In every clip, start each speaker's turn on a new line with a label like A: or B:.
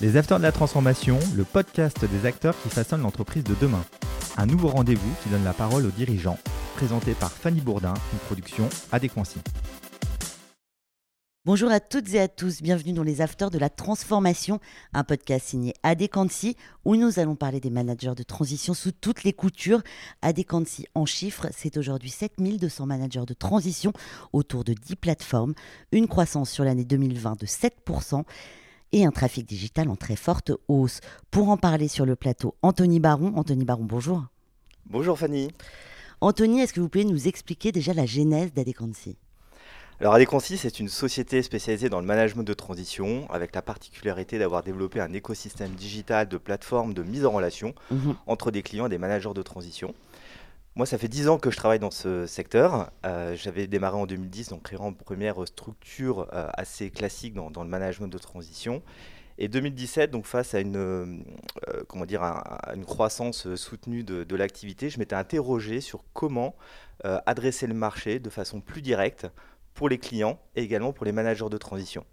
A: Les Acteurs de la Transformation, le podcast des acteurs qui façonnent l'entreprise de demain. Un nouveau rendez-vous qui donne la parole aux dirigeants, présenté par Fanny Bourdin, une production Adéquancy.
B: Bonjour à toutes et à tous, bienvenue dans les Afters de la Transformation, un podcast signé Adéquancy où nous allons parler des managers de transition sous toutes les coutures. Adéquancy en chiffres, c'est aujourd'hui 7200 managers de transition autour de 10 plateformes, une croissance sur l'année 2020 de 7% et un trafic digital en très forte hausse. Pour en parler sur le plateau, Anthony Baron. Anthony Baron, bonjour.
C: Bonjour Fanny.
B: Anthony, est-ce que vous pouvez nous expliquer déjà la genèse d'Adequancy
C: alors Adequancy, c'est une société spécialisée dans le management de transition, avec la particularité d'avoir développé un écosystème digital de plateformes de mise en relation mhm. entre des clients et des managers de transition. Moi, ça fait 10 ans que je travaille dans ce secteur. Euh, j'avais démarré en 2010, donc créant une première structure euh, assez classique dans, le management de transition. Et 2017, donc face à une, euh, comment dire, une croissance soutenue de, l'activité, je m'étais interrogé sur comment adresser le marché de façon plus directe pour les clients et également pour les managers de transition.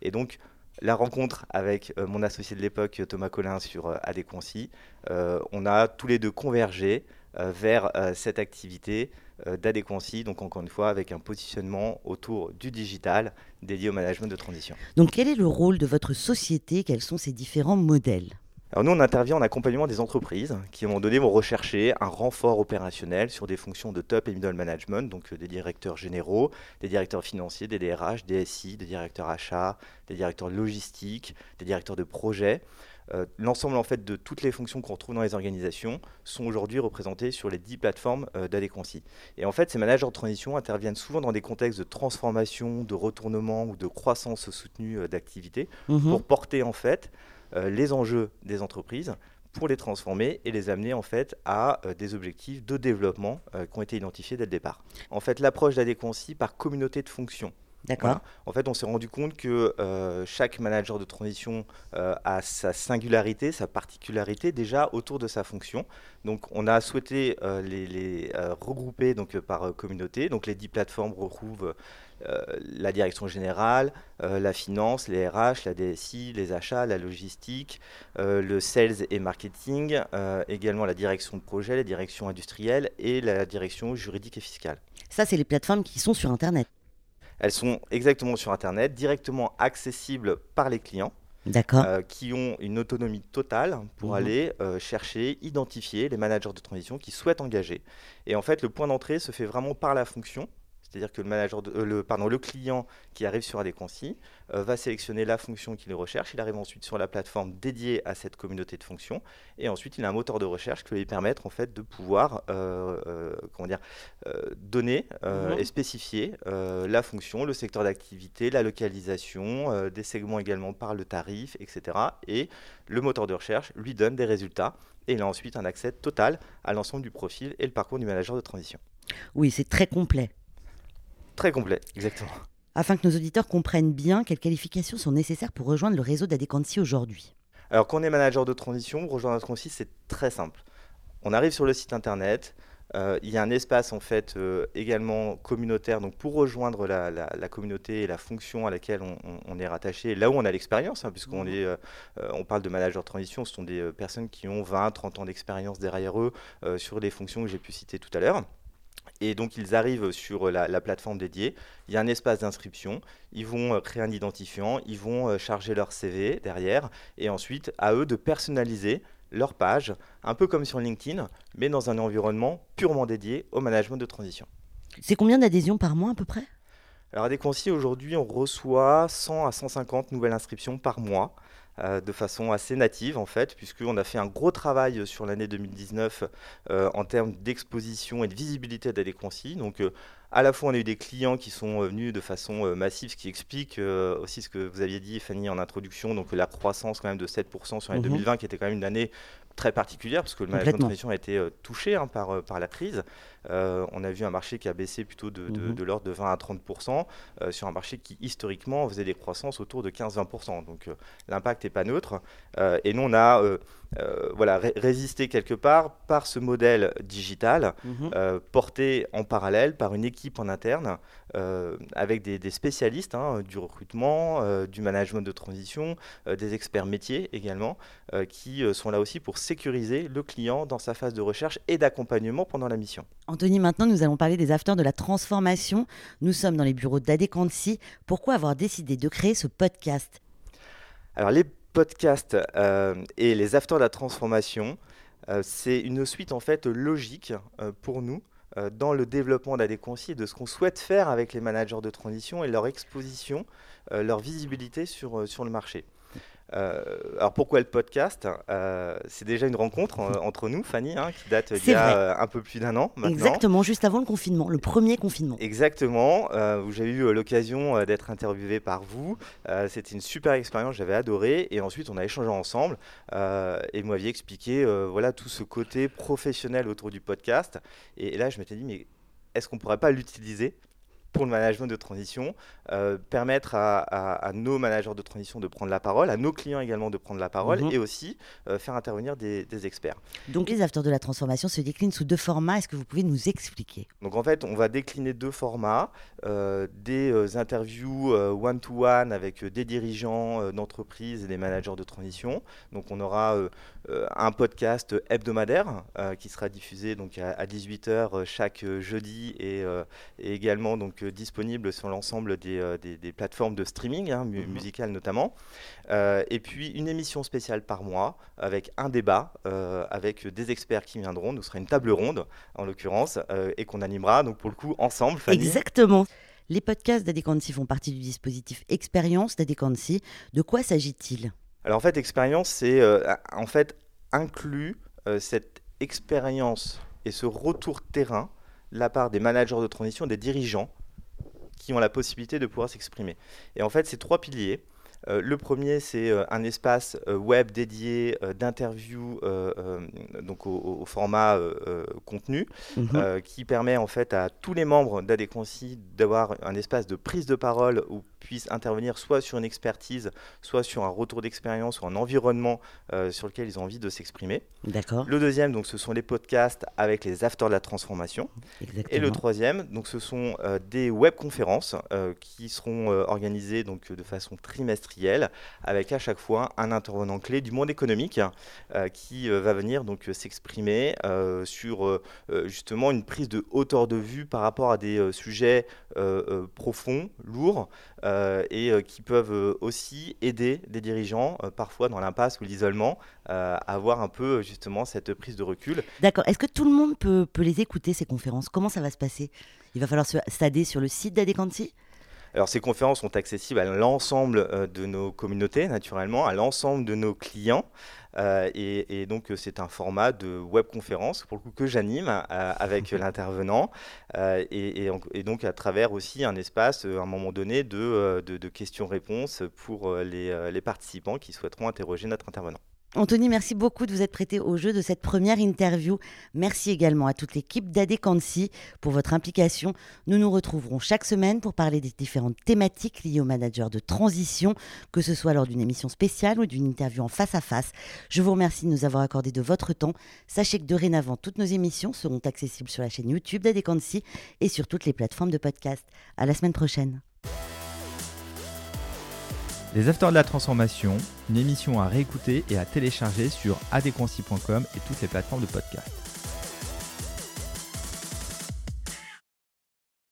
C: Et donc, la rencontre avec mon associé de l'époque, Thomas Collin, sur Adéquancy, on a tous les deux convergé vers euh, cette activité euh, d'adéquancy, donc encore une fois avec un positionnement autour du digital dédié au management de transition.
B: Donc quel est le rôle de votre société? Quels sont ces différents modèles?
C: Alors nous, on intervient en accompagnement des entreprises qui, à un moment donné, vont rechercher un renfort opérationnel sur des fonctions de top et middle management, donc des directeurs généraux, des directeurs financiers, des DRH, des SI, des directeurs achats, des directeurs logistiques, des directeurs de projet. Euh, l'ensemble en fait de toutes les fonctions qu'on retrouve dans les organisations sont aujourd'hui représentées sur les 10 plateformes euh, d'Adéquancy. Et en fait, ces managers de transition interviennent souvent dans des contextes de transformation, de retournement ou de croissance soutenue euh, d'activité mhm. pour porter en fait les enjeux des entreprises pour les transformer et les amener en fait à des objectifs de développement qui ont été identifiés dès le départ. En fait, l'approche d'Adéquancy par communauté de fonctions
B: D'accord.
C: En fait, on s'est rendu compte que euh, chaque manager de transition euh, a sa singularité, sa particularité déjà autour de sa fonction. Donc, on a souhaité euh, les, regrouper donc, par communauté. Donc, les 10 plateformes retrouvent la direction générale, la finance, les RH, la DSI, les achats, la logistique, le sales et marketing, également la direction de projet, la direction industrielle et la direction juridique et fiscale.
B: Ça, c'est les plateformes qui sont sur Internet.
C: Elles sont exactement sur Internet, directement accessibles par les clients. Euh, qui ont une autonomie totale pour mhm. aller euh, chercher, identifier les managers de transition qui souhaitent engager. Et en fait, le point d'entrée se fait vraiment par la fonction c'est-à-dire que le, manager euh, le, pardon, le client qui arrive sur Adéquancy euh, va sélectionner la fonction qu'il recherche. Il arrive ensuite sur la plateforme dédiée à cette communauté de fonctions. Et ensuite, il a un moteur de recherche qui va lui permettre en fait, de pouvoir euh, comment dire, donner mhm. et spécifier la fonction, le secteur d'activité, la localisation, des segments également par le tarif, etc. Et le moteur de recherche lui donne des résultats. Et il a ensuite un accès total à l'ensemble du profil et le parcours du manager de transition.
B: Oui, c'est très complet.
C: Très complet, exactement.
B: Afin que nos auditeurs comprennent bien quelles qualifications sont nécessaires pour rejoindre le réseau d'Adéquancy aujourd'hui.
C: Alors, quand on est manager de transition, rejoindre Adéquancy, c'est très simple. On arrive sur le site internet, euh, il y a un espace en fait euh, également communautaire, donc pour rejoindre la, communauté et la fonction à laquelle on, est rattaché, là où on a l'expérience, hein, puisqu'on mmh. est, euh, on parle de manager de transition, ce sont des personnes qui ont 20, 30 ans d'expérience derrière eux sur les fonctions que j'ai pu citer tout à l'heure. Et donc ils arrivent sur la, plateforme dédiée, il y a un espace d'inscription, ils vont euh, créer un identifiant, ils vont euh, charger leur CV derrière, et ensuite à eux de personnaliser leur page, un peu comme sur LinkedIn, mais dans un environnement purement dédié au management de transition.
B: C'est combien d'adhésions par mois à peu près?
C: Alors à Déconci, aujourd'hui, on reçoit 100 à 150 nouvelles inscriptions par mois. Euh, de façon assez native en fait, puisqu'on a fait un gros travail sur l'année 2019 euh, en termes d'exposition et de visibilité d'Adéquancy. Donc euh, à la fois on a eu des clients qui sont venus de façon massive, ce qui explique aussi ce que vous aviez dit Fanny en introduction, donc la croissance quand même de 7% sur l'année 2020 mhm. qui était quand même une année très particulière parce que le management de transition a été touché hein, par, par la crise. On a vu un marché qui a baissé plutôt de, de, mhm. l'ordre de 20 à 30% sur un marché qui historiquement faisait des croissances autour de 15-20%. Donc l'impact pas neutre. Euh, et nous, on a euh, euh, résisté quelque part par ce modèle digital, mhm. porté en parallèle par une équipe en interne avec des, spécialistes hein, du recrutement, du management de transition, des experts métiers également, qui sont là aussi pour sécuriser le client dans sa phase de recherche et d'accompagnement pendant la mission.
B: Anthony, maintenant nous allons parler des afters de la transformation. Nous sommes dans les bureaux d'Adéquancy. Pourquoi avoir décidé de créer ce podcast?
C: Alors les podcasts et les afters de la transformation, euh, c'est une suite en fait logique euh, pour nous euh, dans le développement d'Adéquancy et de ce qu'on souhaite faire avec les managers de transition et leur exposition, leur visibilité sur le marché. Euh, alors pourquoi le podcast? Euh, C'est déjà une rencontre entre nous, Fanny, hein, qui date d'il y a euh, un peu plus d'un an maintenant.
B: Exactement, juste avant le confinement, le premier confinement.
C: Exactement, où j'ai eu l'occasion d'être interviewé par vous. C'était une super expérience, j'avais adoré. Et ensuite, on a échangé ensemble et vous m'aviez expliqué voilà, tout ce côté professionnel autour du podcast. Et, et là, je m'étais dit, mais est-ce qu'on ne pourrait pas l'utiliser? Pour le management de transition, euh, permettre à, nos managers de transition de prendre la parole, à nos clients également de prendre la parole mhm. et aussi euh, faire intervenir des, experts.
B: Donc les afters de la transformation se déclinent sous deux formats. Est-ce que vous pouvez nous expliquer?
C: Donc en fait, on va décliner deux formats. Euh, des interviews one-to-one avec des dirigeants d'entreprise et des managers de transition. Donc on aura un podcast hebdomadaire qui sera diffusé donc à, 18h chaque jeudi et, et également donc disponible sur l'ensemble des, euh, plateformes de streaming, hein, mhm. musicales notamment. Euh, et puis une émission spéciale par mois avec un débat euh, avec des experts qui viendront. Nous sera une table ronde en l'occurrence et qu'on animera donc pour le coup ensemble.
B: Exactement. Les podcasts d'Adequancy font partie du dispositif Expérience d'Adequancy. De quoi s'agit-il?
C: Alors en fait, Expérience, c'est en fait inclut cette expérience et ce retour terrain de la part des managers de transition, des dirigeants qui ont la possibilité de pouvoir s'exprimer. Et en fait, ces trois piliers, euh, le premier, c'est euh, un espace euh, web dédié d'interview donc au, format contenu, mhm. qui permet en fait à tous les membres d'Adéquancy d'avoir un espace de prise de parole où puissent intervenir soit sur une expertise, soit sur un retour d'expérience ou un environnement euh, sur lequel ils ont envie de s'exprimer.
B: D'accord.
C: Le deuxième, donc, ce sont les podcasts avec les afters de la transformation. Et le troisième, donc, ce sont euh, des webconférences euh, qui seront organisées donc, de façon trimestrielle avec à chaque fois un intervenant clé du monde économique qui va venir donc s'exprimer sur justement une prise de hauteur de vue par rapport à des sujets profonds, lourds, euh, et euh, qui peuvent euh, aussi aider des dirigeants, parfois dans l'impasse ou l'isolement, à avoir un peu justement cette prise de recul.
B: D'accord. Est-ce que tout le monde peut, peut, les écouter, ces conférences? Comment ça va se passer? Il va falloir s'adder sur le site d'Adequancy
C: alors ces conférences sont accessibles à l'ensemble de nos communautés, naturellement, à l'ensemble de nos clients. Euh, et, donc euh, c'est un format de webconférence pour le coup que j'anime euh, avec l'intervenant et, donc à travers aussi un espace à un moment donné de, de, questions-réponses pour les participants qui souhaiteront interroger notre intervenant.
B: Anthony, merci beaucoup de vous être prêté au jeu de cette première interview. Merci également à toute l'équipe d'Adequancy pour votre implication. Nous nous retrouverons chaque semaine pour parler des différentes thématiques liées aux managers de transition, que ce soit lors d'une émission spéciale ou d'une interview en face à face. Je vous remercie de nous avoir accordé de votre temps. Sachez que dorénavant, toutes nos émissions seront accessibles sur la chaîne YouTube d'Adequancy et sur toutes les plateformes de podcast. À la semaine prochaine.
A: Les Afters de la Transformation, une émission à réécouter et à télécharger sur adéquancy.com et toutes les plateformes de podcast.